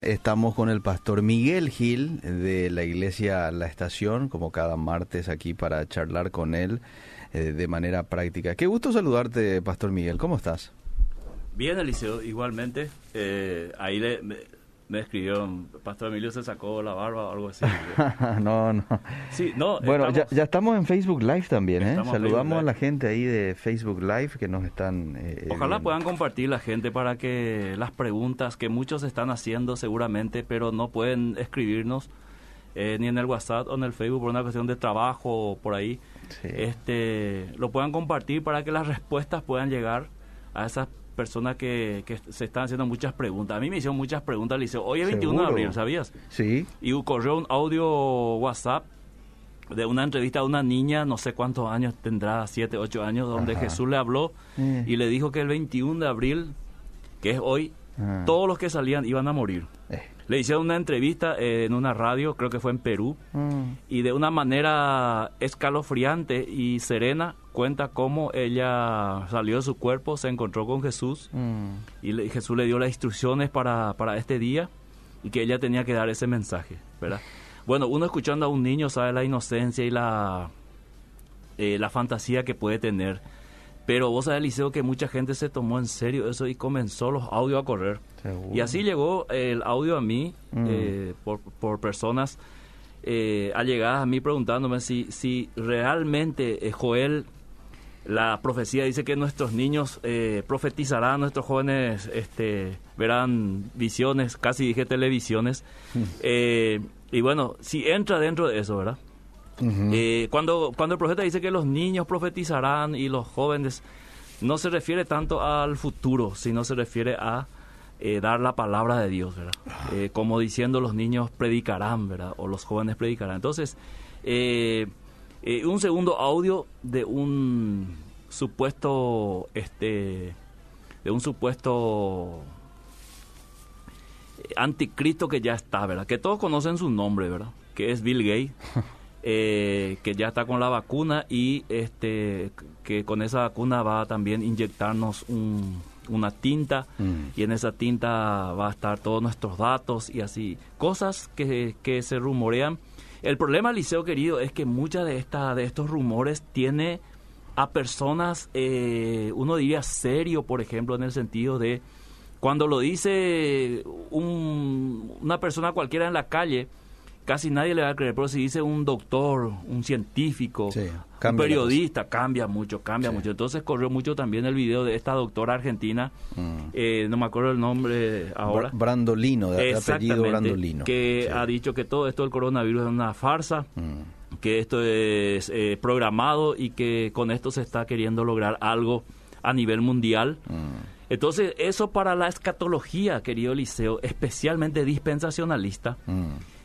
Estamos con el pastor Miguel Gil de la iglesia La Estación, como cada martes aquí para charlar con él eh, de manera práctica. Qué gusto saludarte, pastor Miguel. ¿Cómo estás? Bien, Eliseo, igualmente. Eh, ahí le, me escribieron, Pastor Emilio se sacó la barba o algo así. no, no. Sí, no. Bueno, ya, ya, estamos en Facebook Live también, ¿eh? Saludamos a la gente ahí de Facebook Live que nos están... Eh, Ojalá puedan compartir la gente para que las preguntas que muchos están haciendo seguramente, pero no pueden escribirnos eh, ni en el WhatsApp o en el Facebook por una cuestión de trabajo o por ahí, este, lo puedan compartir para que las respuestas puedan llegar a esas personas que, que, se están haciendo muchas preguntas. A mí me hicieron muchas preguntas. Le dice, hoy es 21 de abril, ¿sabías? Sí. Y corrió un audio WhatsApp de una entrevista a una niña, no sé cuántos años tendrá, 7, 8 años, donde Jesús le habló eh. y le dijo que el 21 de abril, que es hoy, todos los que salían iban a morir. Le hicieron una entrevista eh, en una radio, creo que fue en Perú, mm. y de una manera escalofriante y serena cuenta cómo ella salió de su cuerpo, se encontró con Jesús mm. y, Jesús le dio las instrucciones para, para este día y que ella tenía que dar ese mensaje, ¿verdad? Bueno, uno escuchando a un niño sabe la inocencia y la, eh, la fantasía que puede tener pero vos sabés, Liceo, que mucha gente se tomó en serio eso y comenzó los audios a correr. Y así llegó el audio a mí mm. eh, por, por, personas eh, allegadas a mí preguntándome si, si realmente eh, Joel, la profecía dice que nuestros niños profetizarán, nuestros jóvenes este, verán visiones, casi dije televisiones. Mm. y bueno, si entra dentro de eso, ¿verdad? Eh, cuando, cuando el profeta dice que los niños profetizarán y los jóvenes, no se refiere tanto al futuro, sino se refiere a eh, dar la palabra de Dios, ¿verdad? Ah. Eh, como diciendo los niños predicarán, ¿verdad? O los jóvenes predicarán. Entonces, un segundo audio de un supuesto, este, de un supuesto anticristo que ya está, ¿verdad? Que todos conocen su nombre, ¿verdad? Que es Bill Gates. Eh, que ya está con la vacuna y este que con esa vacuna va a también inyectarnos una tinta mm. y en esa tinta va a estar todos nuestros datos y así cosas que, que se rumorean el problema liceo querido es que muchas de esta, de estos rumores tiene a personas eh, uno diría serio por ejemplo en el sentido de cuando lo dice una persona cualquiera en la calle casi nadie le va a creer, pero si dice un doctor, un científico, un periodista, cambia mucho, cambia mucho. Entonces corrió mucho también el video de esta doctora argentina, mm. eh, no me acuerdo el nombre ahora. Brandolino, de apellido Brandolino. Que ha dicho que todo esto del coronavirus es una farsa. Mm. que esto es eh, programado y que con esto se está queriendo lograr algo a nivel mundial. Mm. Entonces, eso para la escatología, querido Liceo, especialmente dispensacionalista,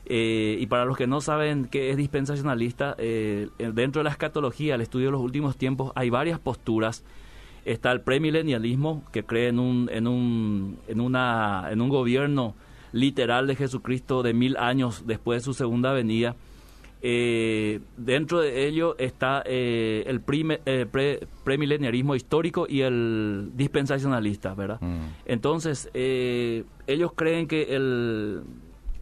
eh, y para los que no saben qué es dispensacionalista, eh, dentro de la escatología, el estudio de los últimos tiempos, hay varias posturas. Está el premilenialismo, que cree en un, en un, en una, en un gobierno literal de Jesucristo de mil años después de su segunda venida. Eh, dentro de ello está el premileniarismo histórico y el dispensacionalista, ¿verdad? Mm. Entonces, ellos creen que el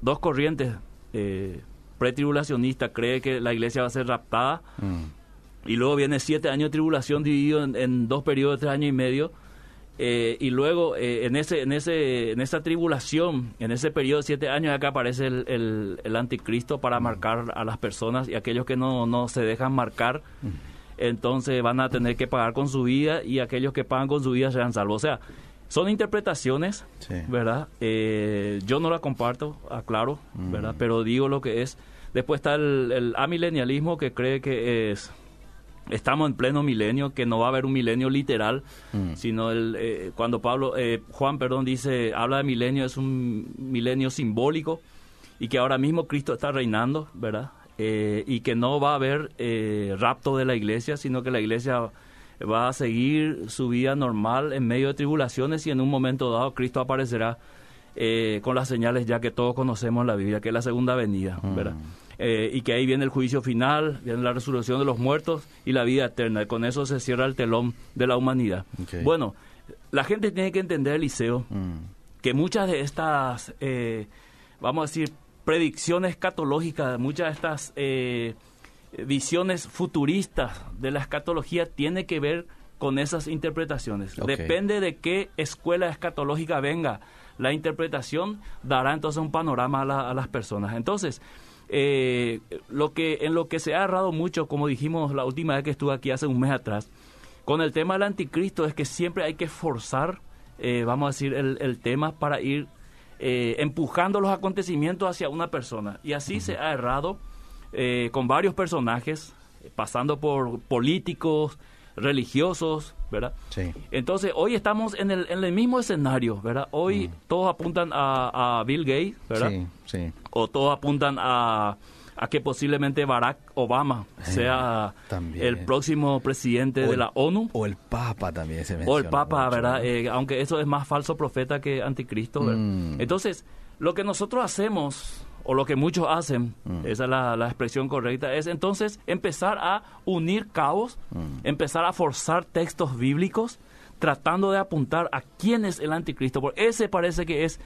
dos corrientes eh, pretribulacionista cree que la iglesia va a ser raptada mm. y luego viene siete años de tribulación dividido en, dos periodos de tres años y medio eh, y luego eh, en ese en ese en esa tribulación en ese periodo de siete años acá aparece el, el, anticristo para mm. marcar a las personas y aquellos que no, no se dejan marcar mm. entonces van a tener que pagar con su vida y aquellos que pagan con su vida serán salvos o sea son interpretaciones, ¿verdad? Eh, yo no la comparto, aclaro, ¿verdad? Mm. Pero digo lo que es. Después está el, el amilenialismo que cree que es estamos en pleno milenio, que no va a haber un milenio literal, mm. sino el, eh, cuando Pablo, eh, Juan, perdón, dice, habla de milenio, es un milenio simbólico y que ahora mismo Cristo está reinando, ¿verdad? y que no va a haber rapto de la iglesia, sino que la iglesia va a seguir su vida normal en medio de tribulaciones y en un momento dado Cristo aparecerá eh, con las señales ya que todos conocemos en la Biblia, que es la segunda venida, mm. ¿verdad? Eh, y que ahí viene el juicio final, viene la resurrección de los muertos y la vida eterna. Y con eso se cierra el telón de la humanidad. Bueno, la gente tiene que entender, Eliseo, mm. que muchas de estas, eh, vamos a decir, predicciones escatológicas, muchas de estas visiones futuristas de la escatología tiene que ver con esas interpretaciones. Depende de qué escuela escatológica venga la interpretación, dará entonces un panorama a, las personas. Entonces, eh, lo que en lo que se ha errado mucho, como dijimos la última vez que estuve aquí hace un mes atrás, con el tema del anticristo es que siempre hay que forzar, eh, vamos a decir, el, tema para ir eh, empujando los acontecimientos hacia una persona. Y así se ha errado con varios personajes, pasando por políticos, religiosos, ¿verdad? Sí. Entonces, hoy estamos en el, en el mismo escenario, ¿verdad? Hoy mm. todos apuntan a, Bill Gates, ¿verdad? Sí, sí. O todos apuntan a, a que posiblemente Barack Obama eh, sea el próximo presidente de la ONU. O el Papa también se menciona. O el Papa, ¿verdad? Eh, aunque eso es más falso profeta que anticristo, ¿verdad? Mm. Entonces, lo que nosotros hacemos o lo que muchos hacen, mm. esa es la, expresión correcta, es entonces empezar a unir cabos, mm. empezar a forzar textos bíblicos, tratando de apuntar a quién es el anticristo, porque ese parece que es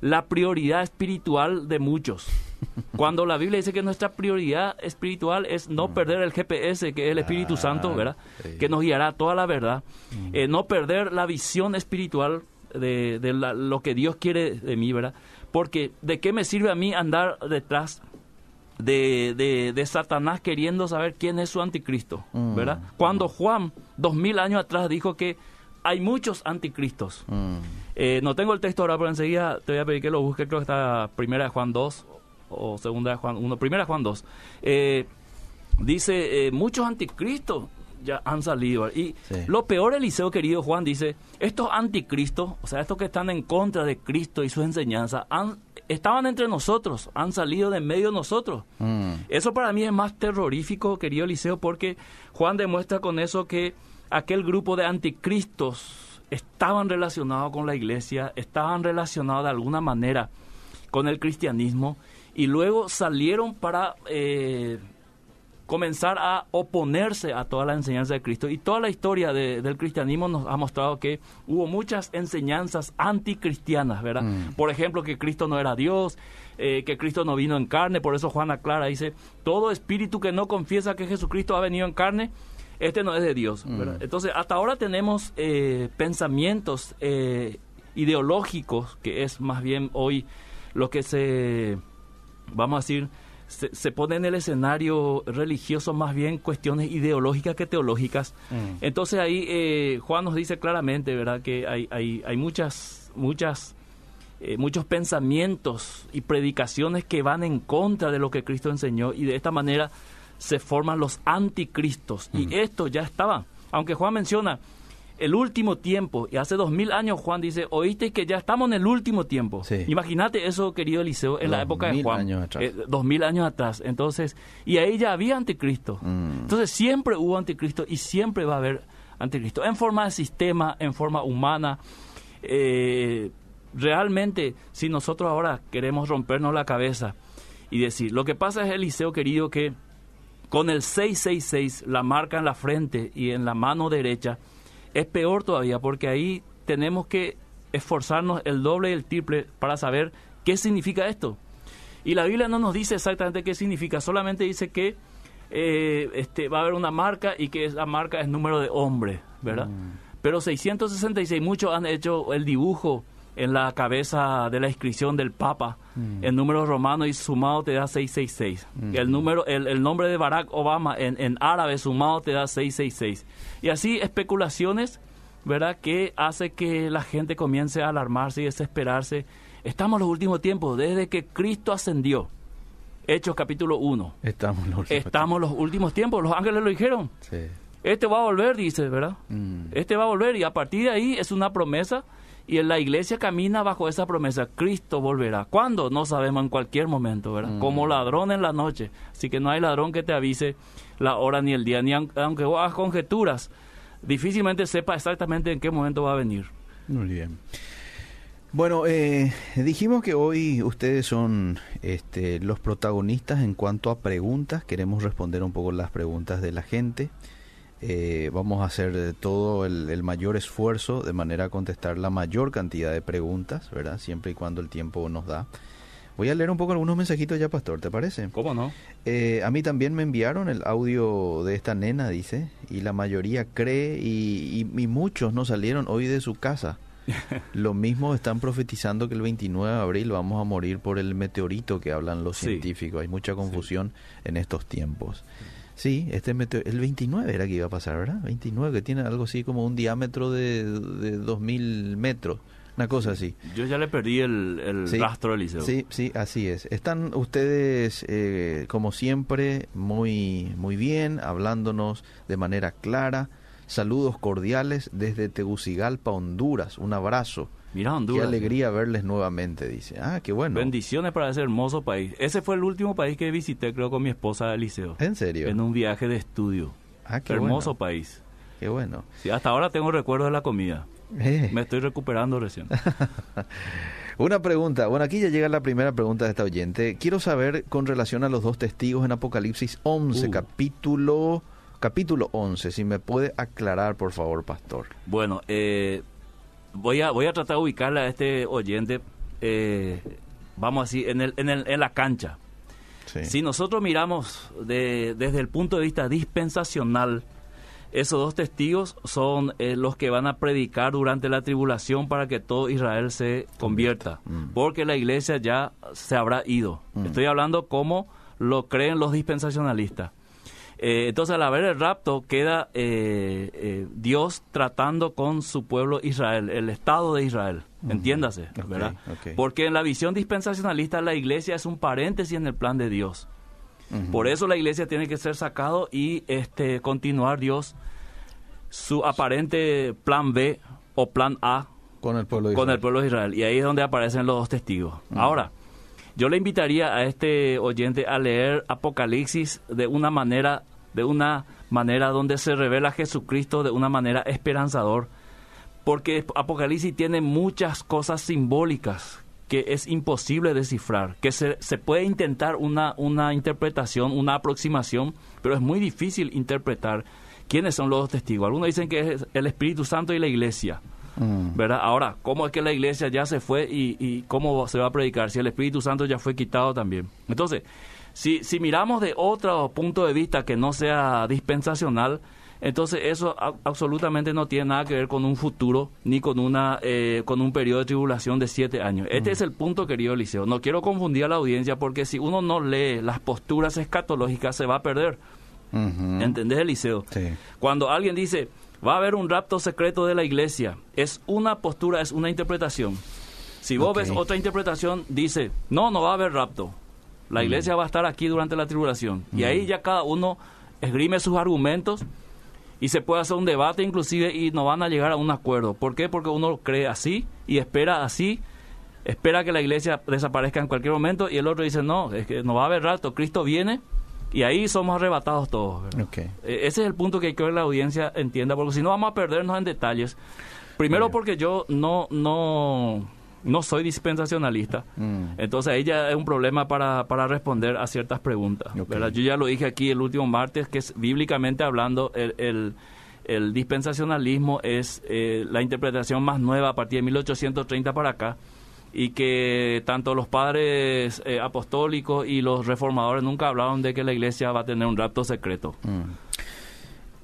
la prioridad espiritual de muchos. Cuando la Biblia dice que nuestra prioridad espiritual es no mm. perder el GPS, que es el Espíritu Santo, ¿verdad? Que nos guiará toda la verdad. Eh, no perder la visión espiritual de, lo que Dios quiere de mí, ¿verdad? Porque ¿de qué me sirve a mí andar detrás de, de, Satanás queriendo saber quién es su anticristo? Mm. ¿Verdad? Cuando Juan, dos mil años atrás, dijo que hay muchos anticristos. Mm. Eh, no tengo el texto ahora, pero enseguida te voy a pedir que lo busque, creo que está primera de Juan 2 o segunda de Juan 1, primera de Juan 2. Eh, dice, eh, muchos anticristos ya han salido. Y lo peor, Eliseo querido Juan, dice, estos anticristos, o sea, estos que están en contra de Cristo y su enseñanza, han, estaban entre nosotros, han salido de medio de nosotros. Mm. Eso para mí es más terrorífico, querido Eliseo, porque Juan demuestra con eso que aquel grupo de anticristos estaban relacionados con la iglesia, estaban relacionados de alguna manera con el cristianismo y luego salieron para eh, comenzar a oponerse a toda la enseñanza de Cristo. Y toda la historia del cristianismo nos ha mostrado que hubo muchas enseñanzas anticristianas, ¿verdad? Mm. Por ejemplo, que Cristo no era Dios, eh, que Cristo no vino en carne, por eso Juan aclara, dice, todo espíritu que no confiesa que Jesucristo ha venido en carne, este no es de Dios. Mm. Entonces, hasta ahora tenemos eh, pensamientos eh, ideológicos, que es más bien hoy lo que se, vamos a decir, se, pone en el escenario religioso más bien cuestiones ideológicas que teológicas. Mm. Entonces ahí eh, Juan nos dice claramente, ¿verdad?, que hay, hay, hay muchas, muchas, eh, muchos pensamientos y predicaciones que van en contra de lo que Cristo enseñó y de esta manera se forman los anticristos. Y mm. esto ya estaba. Aunque Juan menciona el último tiempo, y hace dos mil años Juan dice, oíste que ya estamos en el último tiempo. Imagínate eso, querido Eliseo, en la época de Juan. Eh, dos mil años atrás. Entonces, y ahí ya había anticristo. Mm. Entonces siempre hubo anticristo y siempre va a haber anticristo. En forma de sistema, en forma humana. Eh, realmente, si nosotros ahora queremos rompernos la cabeza y decir, lo que pasa es, Eliseo querido, que con el 666, la marca en la frente y en la mano derecha, es peor todavía porque ahí tenemos que esforzarnos el doble y el triple para saber qué significa esto. Y la Biblia no nos dice exactamente qué significa, solamente dice que eh, este, va a haber una marca y que esa marca es número de hombre, ¿verdad? Mm. Pero 666, muchos han hecho el dibujo en la cabeza de la inscripción del Papa, mm. el número romano y sumado te da 666. Mm. El, número, el, nombre de Barack Obama en, en árabe sumado te da 666. Y así especulaciones, ¿verdad? Que hace que la gente comience a alarmarse y desesperarse. Estamos en los últimos tiempos, desde que Cristo ascendió. Hechos capítulo 1. Estamos en los últimos Estamos los últimos tiempos. Los ángeles lo dijeron. Sí. Este va a volver, dice, ¿verdad? Mm. Este va a volver y a partir de ahí es una promesa y en la iglesia camina bajo esa promesa. Cristo volverá. ¿Cuándo? No sabemos, en cualquier momento, ¿verdad? Mm. Como ladrón en la noche. Así que no hay ladrón que te avise la hora ni el día, ni aunque vos hagas conjeturas, difícilmente sepa exactamente en qué momento va a venir. Muy bien. Bueno, eh, dijimos que hoy ustedes son este, los protagonistas en cuanto a preguntas. Queremos responder un poco las preguntas de la gente. Eh, vamos a hacer todo el, el, mayor esfuerzo de manera a contestar la mayor cantidad de preguntas, ¿verdad? Siempre y cuando el tiempo nos da. Voy a leer un poco algunos mensajitos ya, Pastor, ¿te parece? ¿Cómo no? Eh, a mí también me enviaron el audio de esta nena, dice, y la mayoría cree y, y, y muchos no salieron hoy de su casa. Lo mismo están profetizando que el 29 de abril vamos a morir por el meteorito que hablan los Sí. científicos. Hay mucha confusión en estos tiempos. Sí, este meteo- el 29 era que iba a pasar, ¿verdad? 29, que tiene algo así como un diámetro de, de 2000 metros, una cosa así. Yo ya le perdí el, el Sí. rastro del liceo. Sí, sí, así es. Están ustedes, eh, como siempre, muy, muy bien, hablándonos de manera clara. Saludos cordiales desde Tegucigalpa, Honduras. Un abrazo. Mira Qué Honduras. alegría verles nuevamente, dice. Ah, qué bueno. Bendiciones para ese hermoso país. Ese fue el último país que visité, creo, con mi esposa del liceo. ¿En serio? En un viaje de estudio. Ah, qué hermoso bueno. país. Qué bueno. Sí, hasta ahora tengo recuerdos de la comida. Eh. Me estoy recuperando recién. Una pregunta. Bueno, aquí ya llega la primera pregunta de esta oyente. Quiero saber con relación a los dos testigos en Apocalipsis 11, Uh. capítulo, capítulo 11. Si me puede aclarar, por favor, pastor. Bueno, eh, voy a voy a tratar de ubicarle a este oyente, eh, vamos así, en, el, en, el, en la cancha. Sí. Si nosotros miramos de- desde el punto de vista dispensacional, esos dos testigos son eh, los que van a predicar durante la tribulación para que todo Israel se convierta, Mm. porque la iglesia ya se habrá ido. Mm. Estoy hablando como lo creen los dispensacionalistas. Eh, entonces, al haber el rapto, queda eh, eh, Dios tratando con su pueblo Israel, el Estado de Israel. Entiéndase, ¿verdad? Porque en la visión dispensacionalista, la iglesia es un paréntesis en el plan de Dios. Por eso la iglesia tiene que ser sacado y este continuar Dios su aparente plan B o plan A Con el pueblo de con Israel. el pueblo de Israel. Y ahí es donde aparecen los dos testigos. Ahora, yo le invitaría a este oyente a leer Apocalipsis de una manera, de una manera donde se revela Jesucristo de una manera esperanzador. Porque Apocalipsis tiene muchas cosas simbólicas que es imposible descifrar, que se, se puede intentar una, una interpretación, una aproximación, pero es muy difícil interpretar quiénes son los dos testigos. Algunos dicen que es el Espíritu Santo y la iglesia. Mm. ¿verdad? Ahora, ¿cómo es que la iglesia ya se fue y, y cómo se va a predicar si el Espíritu Santo ya fue quitado también? Entonces, si, si miramos de otro punto de vista que no sea dispensacional, entonces eso a- absolutamente no tiene nada que ver con un futuro ni con una eh, con un periodo de tribulación de siete años. Este es el punto, querido Eliseo. No quiero confundir a la audiencia porque si uno no lee las posturas escatológicas se va a perder. Ujú. ¿Entendés, Eliseo? Sí. Cuando alguien dice, va a haber un rapto secreto de la iglesia, es una postura, es una interpretación. Si vos ves otra interpretación, dice, no, no va a haber rapto. La iglesia va a estar aquí durante la tribulación. Y ahí ya cada uno esgrime sus argumentos y se puede hacer un debate inclusive y no van a llegar a un acuerdo. ¿Por qué? Porque uno cree así y espera así, espera que la iglesia desaparezca en cualquier momento y el otro dice, no, es que no va a haber rapto, Cristo viene y ahí somos arrebatados todos. Eh, Ese es el punto que quiero que la audiencia entienda, porque si no vamos a perdernos en detalles. Primero Bien. porque yo no, no, no soy dispensacionalista. Mm. Entonces ya es un problema para, para responder a ciertas preguntas. Ok. ¿verdad? Yo ya lo dije aquí el último martes, que es bíblicamente hablando, el, el, el dispensacionalismo es eh, la interpretación más nueva a partir de 1830 para acá y que tanto los padres eh, apostólicos y los reformadores nunca hablaron de que la iglesia va a tener un rapto secreto. Mm.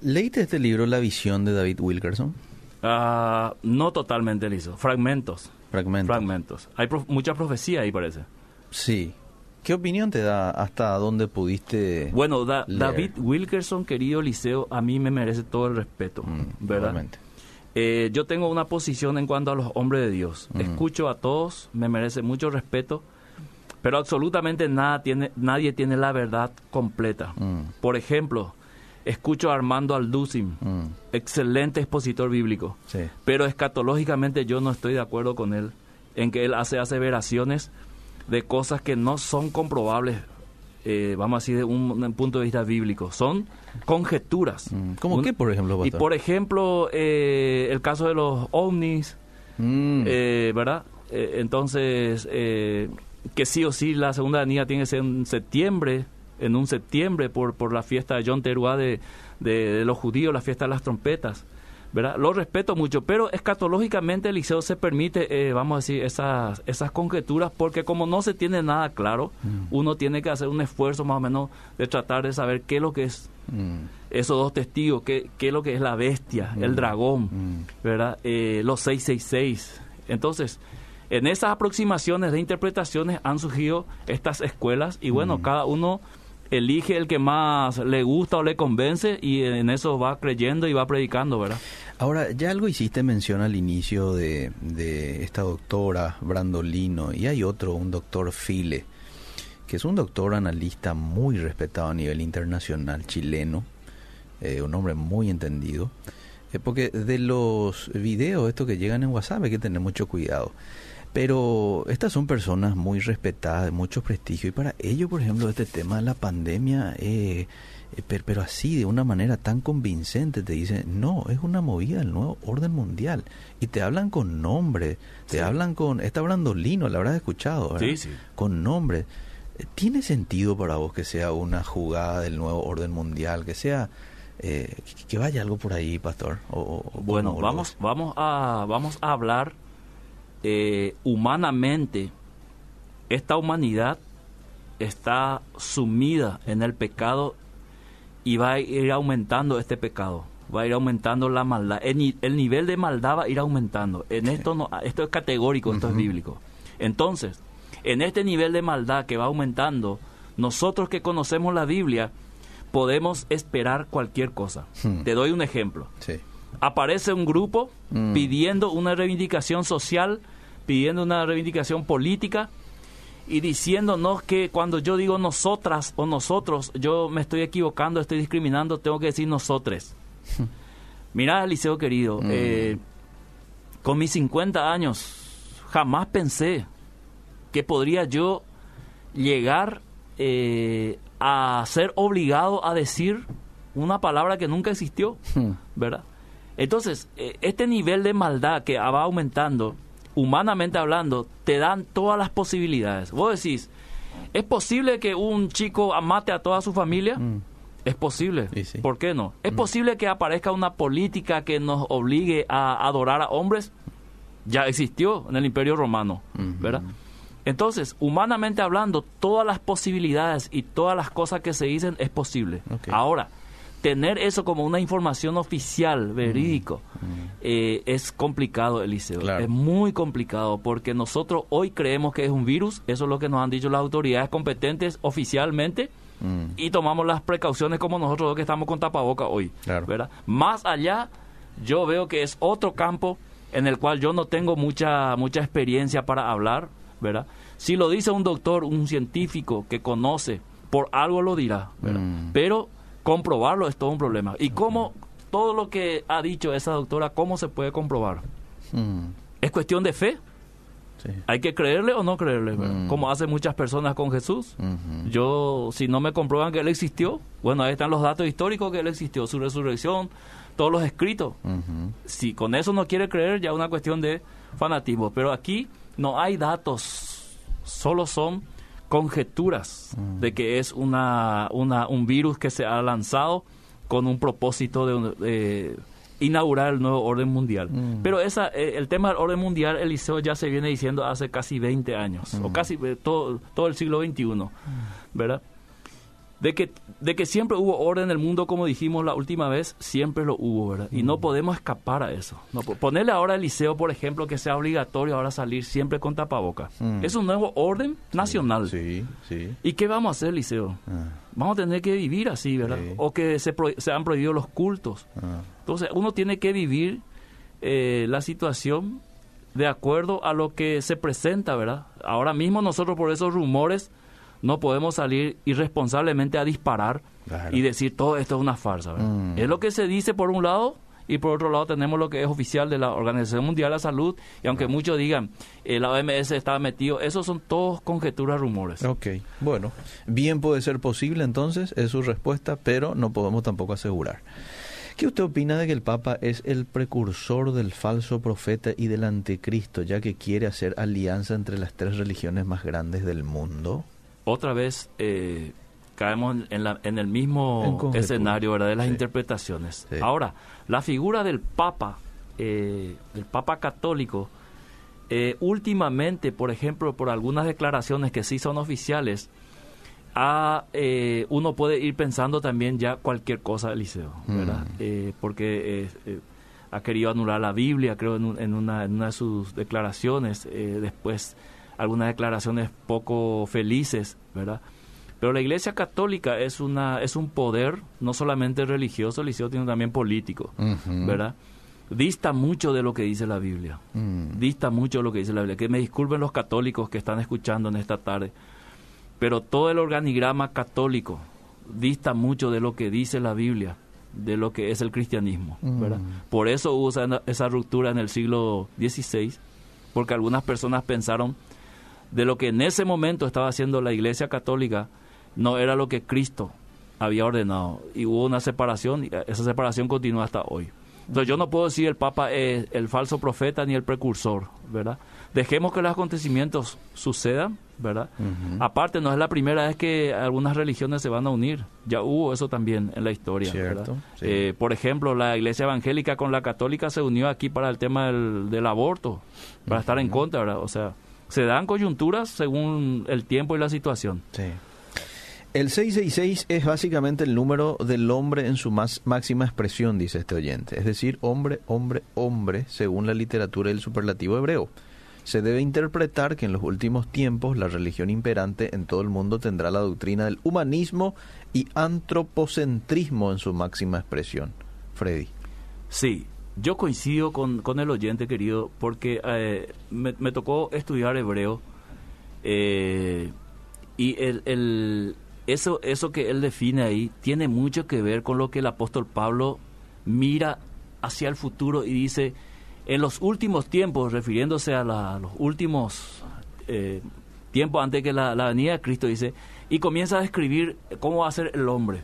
¿Leíste este libro, La visión de David Wilkerson? Ah, no totalmente liso, fragmentos. Fragmento. Fragmentos. Hay prof- mucha profecía ahí, parece. Sí. ¿Qué opinión te da hasta dónde pudiste Bueno, Da- leer? David Wilkerson, querido Liceo, a mí me merece todo el respeto, Mm, ¿verdad? Eh, yo tengo una posición en cuanto a los hombres de Dios. Mm. Escucho a todos, me merece mucho respeto, pero absolutamente nada tiene, nadie tiene la verdad completa. Mm, Por ejemplo, escucho a Armando Alducin, mm, excelente expositor bíblico, sí. pero escatológicamente yo no estoy de acuerdo con él en que él hace aseveraciones de cosas que no son comprobables, eh, vamos a decir, de un, un punto de vista bíblico. Son conjeturas. Mm, ¿Cómo Un- qué, por ejemplo, Y por ejemplo, eh, el caso de los ovnis, Mm, eh, ¿verdad? Eh, entonces, eh, que sí o sí la segunda venida tiene que ser en septiembre, en un septiembre por, por la fiesta de John Teruá de, de, los judíos, la fiesta de las trompetas. ¿verdad? Lo respeto mucho, pero escatológicamente el liceo se permite, eh, vamos a decir, esas, esas conjeturas, porque como no se tiene nada claro, mm. uno tiene que hacer un esfuerzo más o menos de tratar de saber qué es lo que es mm. esos dos testigos, qué, qué, es lo que es la bestia, el mm. dragón, ¿verdad? Eh, los 666. Entonces, en esas aproximaciones de interpretaciones han surgido estas escuelas y bueno, cada uno elige el que más le gusta o le convence y en eso va creyendo y va predicando, ¿verdad? Ahora, ya algo hiciste mención al inicio de, de esta doctora Brandolino y hay otro, un doctor File, que es un doctor analista muy respetado a nivel internacional chileno, eh, un hombre muy entendido, eh, porque de los videos estos que llegan en WhatsApp hay que tener mucho cuidado. Pero estas son personas muy respetadas, de mucho prestigio, y para ellos, por ejemplo, este tema de la pandemia, eh, eh pero, así, de una manera tan convincente, te dicen, no, es una movida del nuevo orden mundial. Y te hablan con nombre, te hablan con, está hablando Lino, la habrás escuchado, ¿verdad? Sí, sí. Con nombre. ¿Tiene sentido para vos que sea una jugada del nuevo orden mundial, que sea... Eh, que vaya algo por ahí, pastor. O, bueno, vamos, vamos a, vamos a hablar eh, humanamente esta humanidad está sumida en el pecado y va a ir aumentando este pecado, va a ir aumentando la maldad, el, nivel de maldad va a ir aumentando. En esto no, esto es categórico, esto es bíblico. Entonces, en este nivel de maldad que va aumentando, nosotros que conocemos la Biblia podemos esperar cualquier cosa. Hmm. Te doy un ejemplo. Sí aparece un grupo mm. pidiendo una reivindicación social, pidiendo una reivindicación política y diciéndonos que cuando yo digo nosotras o nosotros, yo me estoy equivocando, estoy discriminando, tengo que decir nosotres. Mira, Liceo querido, mm. eh, con mis 50 años jamás pensé que podría yo llegar eh, a ser obligado a decir una palabra que nunca existió, hmm. ¿verdad? Entonces, eh, este nivel de maldad que va aumentando, humanamente hablando, te dan todas las posibilidades. Vos decís, ¿es posible que un chico mate a toda su familia? Mm. Es posible. ¿Por qué no? ¿Es mm. posible que aparezca una política que nos obligue a adorar a hombres? Ya existió en el Imperio Romano, ¿verdad? Entonces, humanamente hablando, todas las posibilidades y todas las cosas que se dicen es posible. Ahora, tener eso como una información oficial, verídico, mm, mm. Eh, es complicado, Eliseo. Es muy complicado porque nosotros hoy creemos que es un virus, eso es lo que nos han dicho las autoridades competentes oficialmente. Mm. Y tomamos las precauciones como nosotros que estamos con tapaboca hoy. ¿verdad? Más allá, yo veo que es otro campo en el cual yo no tengo mucha mucha experiencia para hablar, ¿verdad? Si lo dice un doctor, un científico que conoce, por algo lo dirá, Pero comprobarlo es todo un problema. ¿Y cómo todo lo que ha dicho esa doctora, cómo se puede comprobar? Hmm. ¿Es cuestión de fe? ¿Hay que creerle o no creerle? Hmm. Como hacen muchas personas con Jesús. Yo, si no me comprueban que Él existió, bueno, ahí están los datos históricos que Él existió, su resurrección, todos los escritos. Si con eso no quiere creer, ya es una cuestión de fanatismo. Pero aquí no hay datos, solo son conjeturas mm. de que es una, una, un virus que se ha lanzado con un propósito de, inaugurar el nuevo orden mundial. Mm. Pero esa, eh, el tema del orden mundial, Eliseo ya se viene diciendo hace casi 20 años, o mm. casi eh, todo, todo el siglo XXI, ¿verdad? De que, de que siempre hubo orden en el mundo, como dijimos la última vez, siempre lo hubo, ¿verdad? Y no mm. podemos escapar a eso. No, ponerle ahora al liceo, por ejemplo, que sea obligatorio ahora salir siempre con tapaboca. Mm. Es un nuevo orden nacional. Sí, sí. ¿Y qué vamos a hacer, liceo? Ah. Vamos a tener que vivir así, ¿verdad? O que se, se, han prohibido los cultos. Ah. Entonces, uno tiene que vivir eh, la situación de acuerdo a lo que se presenta, ¿verdad? Ahora mismo nosotros por esos rumores no podemos salir irresponsablemente a disparar y decir todo esto es una farsa. Mm. Es lo que se dice por un lado y por otro lado tenemos lo que es oficial de la Organización Mundial de la Salud y aunque muchos digan eh, la OMS está metido, esos son todos conjeturas, rumores. Ok, bueno, bien puede ser posible entonces, es su respuesta, pero no podemos tampoco asegurar. ¿Qué usted opina de que el Papa es el precursor del falso profeta y del anticristo, ya que quiere hacer alianza entre las tres religiones más grandes del mundo? Otra vez, eh, caemos en, la, en el mismo escenario ¿verdad? de las interpretaciones. Ahora, la figura del Papa, eh, el Papa católico, eh, últimamente, por ejemplo, por algunas declaraciones que sí son oficiales, a, eh, uno puede ir pensando también ya cualquier cosa del liceo, ¿verdad? Mm. porque ha querido anular la Biblia, creo, en, en, una, en una de sus declaraciones, después algunas declaraciones poco felices, ¿verdad? Pero la Iglesia Católica es una es un poder no solamente religioso, sino también político, ¿verdad? Dista mucho de lo que dice la Biblia. Mm. Dista mucho de lo que dice la Biblia. Que me disculpen los católicos que están escuchando en esta tarde, pero todo el organigrama católico dista mucho de lo que dice la Biblia, de lo que es el cristianismo, ¿verdad? Mm. Por eso hubo esa ruptura en el siglo XVI, porque algunas personas pensaron de lo que en ese momento estaba haciendo la Iglesia Católica no era lo que Cristo había ordenado. Y hubo una separación, y esa separación continúa hasta hoy. Entonces yo no puedo decir el Papa es el falso profeta ni el precursor, ¿verdad? Dejemos que los acontecimientos sucedan, ¿verdad? Aparte, no es la primera vez que algunas religiones se van a unir. Ya hubo eso también en la historia, ¿verdad? Eh, por ejemplo, la iglesia evangélica con la católica se unió aquí para el tema del, aborto, para estar en contra, ¿verdad? O sea, se dan coyunturas según el tiempo y la situación. Sí. El 666 es básicamente el número del hombre en su más máxima expresión, dice este oyente. Es decir, hombre, hombre, hombre, según la literatura del superlativo hebreo. Se debe interpretar que en los últimos tiempos la religión imperante en todo el mundo tendrá la doctrina del humanismo y antropocentrismo en su máxima expresión. Freddy. Sí, yo coincido con, con el oyente, querido, porque eh, me, tocó estudiar hebreo eh, y el, el, eso, eso que él define ahí tiene mucho que ver con lo que el apóstol Pablo mira hacia el futuro y dice, en los últimos tiempos, refiriéndose a, los últimos eh, tiempos antes que la, la venida de Cristo, dice, y comienza a describir cómo va a ser el hombre.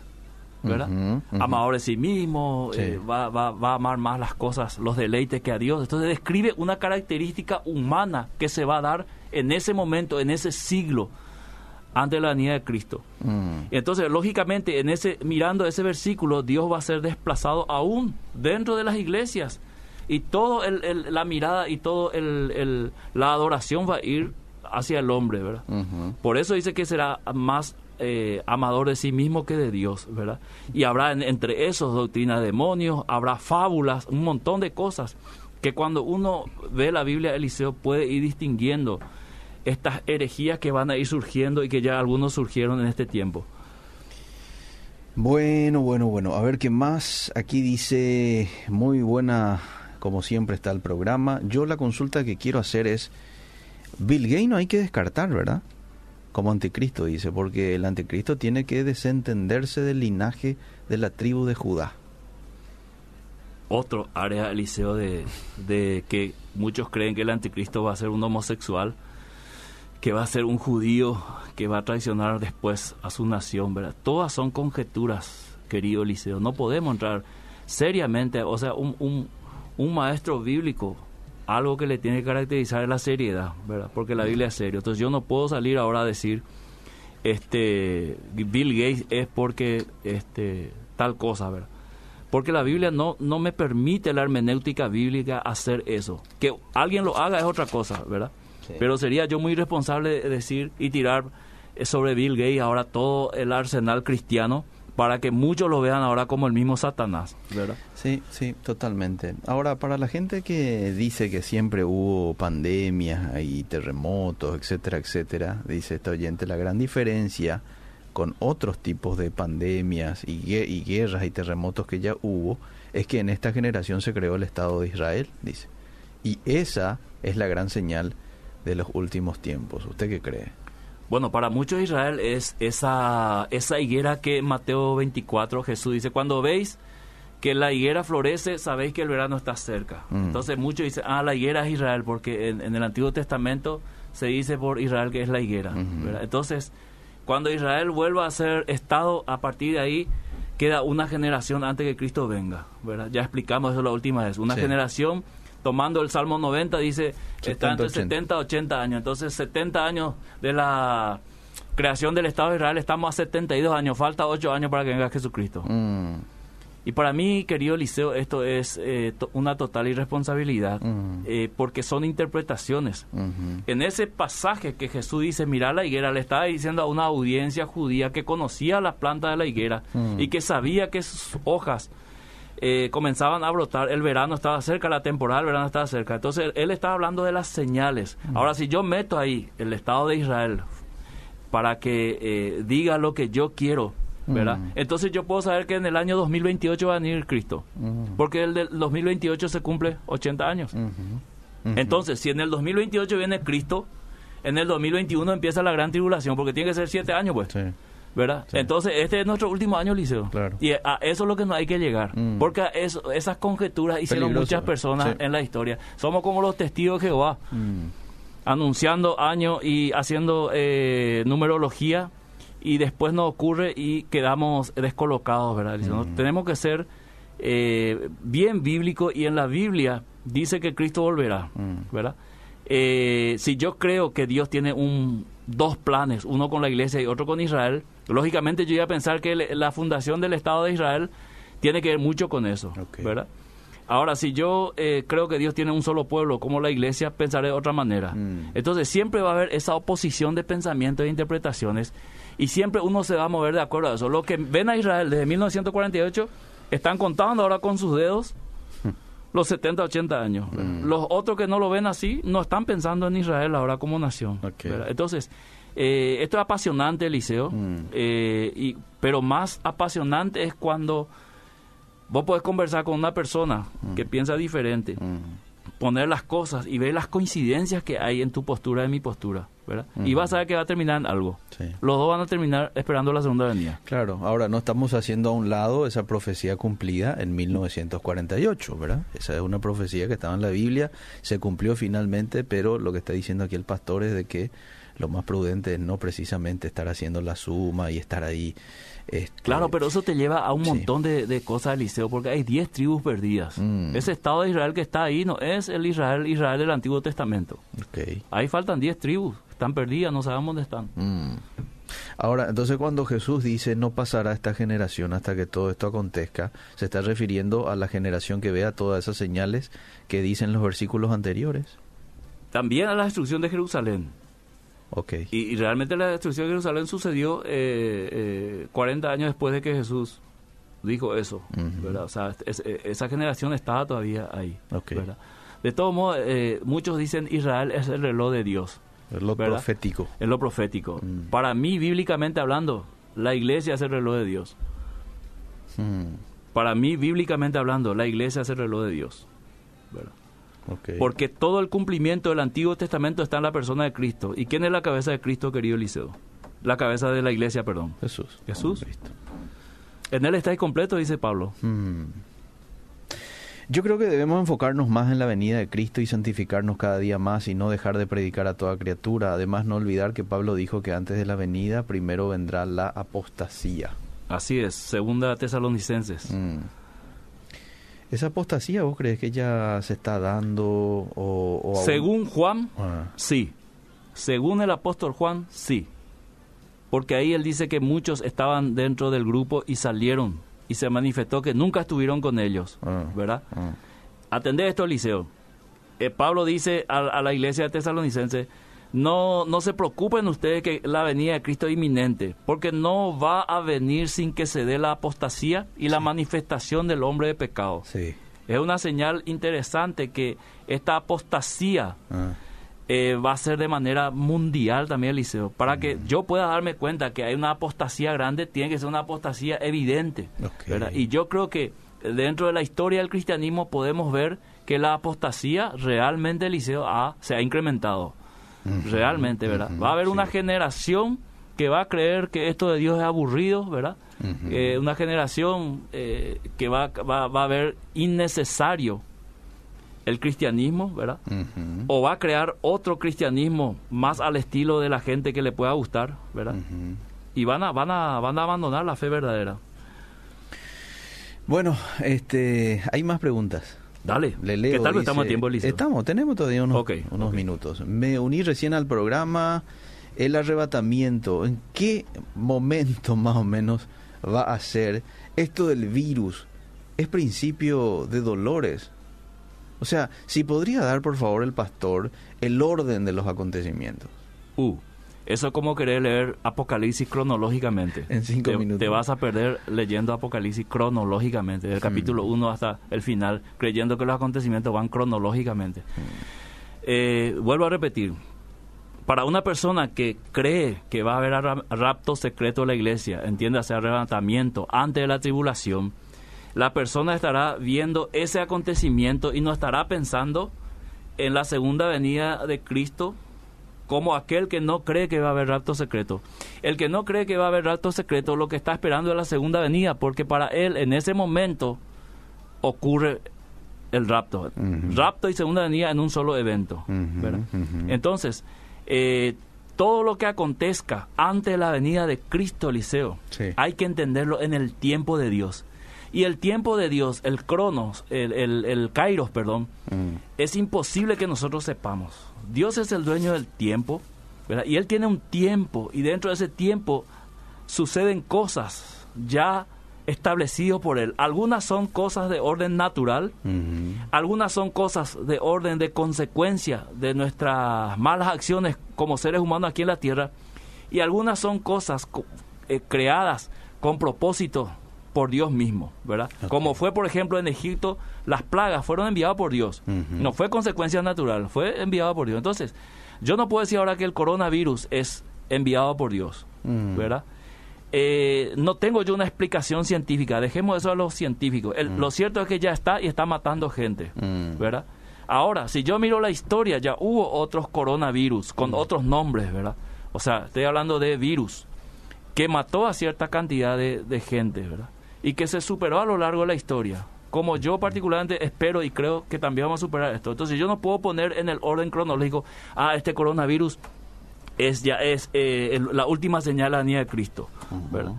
¿Verdad? Amador de sí mismo, eh, va, va, va, a amar más las cosas, los deleites que a Dios. Entonces describe una característica humana que se va a dar en ese momento, en ese siglo, antes de la venida de Cristo. Mm. Entonces, lógicamente, en ese, mirando ese versículo, Dios va a ser desplazado aún dentro de las iglesias. Y todo el, la mirada y todo el, la adoración va a ir hacia el hombre, ¿verdad? Por eso dice que será más eh, amador de sí mismo que de Dios, ¿verdad? Y habrá entre esos doctrinas de demonios, habrá fábulas, un montón de cosas que cuando uno ve la Biblia Eliseo puede ir distinguiendo estas herejías que van a ir surgiendo y que ya algunos surgieron en este tiempo. Bueno, bueno, bueno, a ver qué más. Aquí dice, muy buena, como siempre está el programa. Yo la consulta que quiero hacer es, Bill Gates no hay que descartar, ¿verdad? Como anticristo, dice, porque el anticristo tiene que desentenderse del linaje de la tribu de Judá. Otro área, Eliseo, de, de que muchos creen que el anticristo va a ser un homosexual, que va a ser un judío, que va a traicionar después a su nación, ¿verdad? Todas son conjeturas, querido Eliseo. No podemos entrar seriamente, o sea, un, un, un maestro bíblico algo que le tiene que caracterizar es la seriedad, ¿verdad? Porque la Biblia es serio. Entonces yo no puedo salir ahora a decir, este, Bill Gates es porque, este, tal cosa, ¿verdad? Porque la Biblia no, no me permite la hermenéutica bíblica hacer eso. Que alguien lo haga es otra cosa, ¿verdad? Pero sería yo muy responsable de decir y tirar sobre Bill Gates ahora todo el arsenal cristiano para que muchos lo vean ahora como el mismo Satanás. Sí, sí, totalmente. Ahora, para la gente que dice que siempre hubo pandemias y terremotos, etcétera, etcétera, dice este oyente, la gran diferencia con otros tipos de pandemias y, y guerras y terremotos que ya hubo es que en esta generación se creó el Estado de Israel, dice. Y esa es la gran señal de los últimos tiempos. ¿Usted qué cree? Bueno, para muchos Israel es esa, esa higuera que Mateo 24 Jesús dice, cuando veis que la higuera florece, sabéis que el verano está cerca. Mm. Entonces muchos dicen, ah, la higuera es Israel, porque en, el Antiguo Testamento se dice por Israel que es la higuera. Entonces, cuando Israel vuelva a ser Estado, a partir de ahí queda una generación antes que Cristo venga. ¿verdad? Ya explicamos eso la última vez. Una generación tomando el Salmo 90, dice, está entre 70 y 80 años. Entonces, 70 años de la creación del Estado de Israel estamos a 72 años, falta 8 años para que venga Jesucristo. Mm. Y para mí, querido Liceo, esto es eh, to- una total irresponsabilidad, Mm. eh, porque son interpretaciones. En ese pasaje que Jesús dice, mira la higuera, le estaba diciendo a una audiencia judía que conocía las plantas de la higuera Mm. y que sabía que sus hojas eh, comenzaban a brotar, el verano estaba cerca, la temporada del verano estaba cerca. Entonces él estaba hablando de las señales. Ahora, si yo meto ahí el Estado de Israel para que eh, diga lo que yo quiero, ¿verdad? Mm. Entonces yo puedo saber que en el año 2028 va a venir Cristo. Porque el del 2028 se cumple 80 años. Entonces, si en el 2028 viene Cristo, en el 2021 empieza la gran tribulación, porque tiene que ser siete años, pues. Sí. ¿Verdad? Sí. Entonces, este es nuestro último año, Liceo. Claro. Y a eso es lo que no hay que llegar. Mm. Porque eso- esas conjeturas hicieron Peligroso, muchas personas sí. en la historia. Somos como los testigos de Jehová, Mm. anunciando años y haciendo eh, numerología, y después nos ocurre y quedamos descolocados, ¿verdad? Liceo? Mm. Tenemos que ser eh, bien bíblico y en la Biblia dice que Cristo volverá, Mm. ¿verdad? Eh, si yo creo que Dios tiene un dos planes, uno con la iglesia y otro con Israel, lógicamente yo iba a pensar que la fundación del Estado de Israel tiene que ver mucho con eso. ¿verdad? Ahora, si yo eh, creo que Dios tiene un solo pueblo como la iglesia, pensaré de otra manera. Mm. Entonces siempre va a haber esa oposición de pensamiento e interpretaciones y siempre uno se va a mover de acuerdo a eso. Lo que ven a Israel desde 1948 están contando ahora con sus dedos los 70, 80 años. Mm. Los otros que no lo ven así no están pensando en Israel ahora como nación. Entonces, eh, esto es apasionante, Eliseo, Mm. eh, y, pero más apasionante es cuando vos podés conversar con una persona que piensa diferente, Mm. poner las cosas y ver las coincidencias que hay en tu postura y en mi postura, ¿verdad? Y vas a ver que va a terminar en algo. Sí. Los dos van a terminar esperando la segunda venida. Claro, ahora no estamos haciendo a un lado esa profecía cumplida en 1948, ¿verdad? Esa es una profecía que estaba en la Biblia, se cumplió finalmente, pero lo que está diciendo aquí el pastor es de que lo más prudente es no precisamente estar haciendo la suma y estar ahí. este, Claro, pero eso te lleva a un Sí. montón de, de cosas, Eliseo, porque hay 10 tribus perdidas. Mm. Ese Estado de Israel que está ahí no es el Israel, Israel del Antiguo Testamento. ok. Ahí faltan 10 tribus, están perdidas, no sabemos dónde están. Mm. Ahora, entonces cuando Jesús dice no pasará esta generación hasta que todo esto acontezca, se está refiriendo a la generación que vea todas esas señales que dicen los versículos anteriores. También a la destrucción de Jerusalén. Ok. Y, y realmente la destrucción de Jerusalén sucedió eh, eh, 40 años después de que Jesús dijo eso. ¿verdad? O sea, es- es- esa generación estaba todavía ahí. ¿verdad? De todos modos, eh, muchos dicen Israel es el reloj de Dios. Es lo ¿verdad? profético. Es lo profético. Mm. Para mí, bíblicamente hablando, la iglesia es el reloj de Dios. Mm. Para mí, bíblicamente hablando, la iglesia es el reloj de Dios. ¿verdad? Porque todo el cumplimiento del Antiguo Testamento está en la persona de Cristo. ¿Y quién es la cabeza de Cristo, querido Eliseo? La cabeza de la iglesia, perdón. Jesús. Jesús. Cristo. En él estáis completo, dice Pablo. Mm. Yo creo que debemos enfocarnos más en la venida de Cristo y santificarnos cada día más y no dejar de predicar a toda criatura. Además, no olvidar que Pablo dijo que antes de la venida primero vendrá la apostasía. Así es, segunda Tesalonicenses. Mm. ¿Esa apostasía vos crees que ya se está dando o, Según Juan, Ah, sí. Según el apóstol Juan, sí. Porque ahí él dice que muchos estaban dentro del grupo y salieron. Y se manifestó que nunca estuvieron con ellos. Ah. ¿Verdad? ah. Atendé esto, Eliseo. Eh, Pablo dice a, a la iglesia de tesalonicense, no, no se preocupen ustedes que la venida de Cristo es inminente, porque no va a venir sin que se dé la apostasía y la manifestación del hombre de pecado. Sí. Es una señal interesante que esta apostasía Ah. eh, va a ser de manera mundial también, Eliseo. Para que yo pueda darme cuenta que hay una apostasía grande, tiene que ser una apostasía evidente. Y yo creo que dentro de la historia del cristianismo podemos ver que la apostasía realmente, Eliseo, ha, se ha incrementado. Realmente, ¿verdad? Va a haber una generación que va a creer que esto de Dios es aburrido, ¿verdad? Eh, una generación eh, que va, va, va a ver innecesario el cristianismo, ¿verdad? O va a crear otro cristianismo más al estilo de la gente que le pueda gustar, ¿verdad? Y van a, van a, van a abandonar la fe verdadera. Bueno, este, hay más preguntas. Dale. Le leo, ¿Qué tal? dice- estamos a tiempo, Eliseo? Estamos, tenemos todavía unos, unos minutos. Me uní recién al programa el arrebatamiento, ¿en qué momento más o menos va a ser esto del virus? Es principio de dolores. O sea, si podría dar por favor el pastor el orden de los acontecimientos. Uh, eso es como querer leer Apocalipsis cronológicamente. En cinco te, minutos. Te vas a perder leyendo Apocalipsis cronológicamente, del capítulo 1 hasta el final, creyendo que los acontecimientos van cronológicamente. Eh, vuelvo a repetir, para una persona que cree que va a haber ra- rapto secreto de la iglesia, entiéndase arrebatamiento antes de la tribulación, la persona estará viendo ese acontecimiento y no estará pensando en la segunda venida de Cristo como aquel que no cree que va a haber rapto secreto. El que no cree que va a haber rapto secreto lo que está esperando es la segunda venida, porque para él en ese momento ocurre el rapto. Rapto y segunda venida en un solo evento. Entonces, eh, todo lo que acontezca antes de la venida de Cristo, Eliseo, Sí. hay que entenderlo en el tiempo de Dios. Y el tiempo de Dios, el cronos, el, el, el kairos, perdón, Mm. es imposible que nosotros sepamos. Dios es el dueño del tiempo, ¿verdad? Y Él tiene un tiempo, y dentro de ese tiempo suceden cosas ya establecidas por Él. Algunas son cosas de orden natural, Ujú. algunas son cosas de orden de consecuencia de nuestras malas acciones como seres humanos aquí en la tierra, y algunas son cosas co- eh, creadas con propósito por Dios mismo, ¿verdad? Como fue, por ejemplo, en Egipto, las plagas fueron enviadas por Dios. No fue consecuencia natural, fue enviado por Dios. Entonces, yo no puedo decir ahora que el coronavirus es enviado por Dios, Mm. ¿verdad? Eh, no tengo yo una explicación científica, dejemos eso a los científicos. El- Lo cierto es que ya está y está matando gente, Mm. ¿verdad? Ahora, si yo miro la historia, ya hubo otros coronavirus con otros nombres, ¿verdad? O sea, estoy hablando de virus que mató a cierta cantidad de, de gente, ¿verdad? Y que se superó a lo largo de la historia. Como yo particularmente espero y creo que también vamos a superar esto. Entonces yo no puedo poner en el orden cronológico, ah, este coronavirus es ya es eh, el- la última señal de la venida de Cristo, ¿verdad?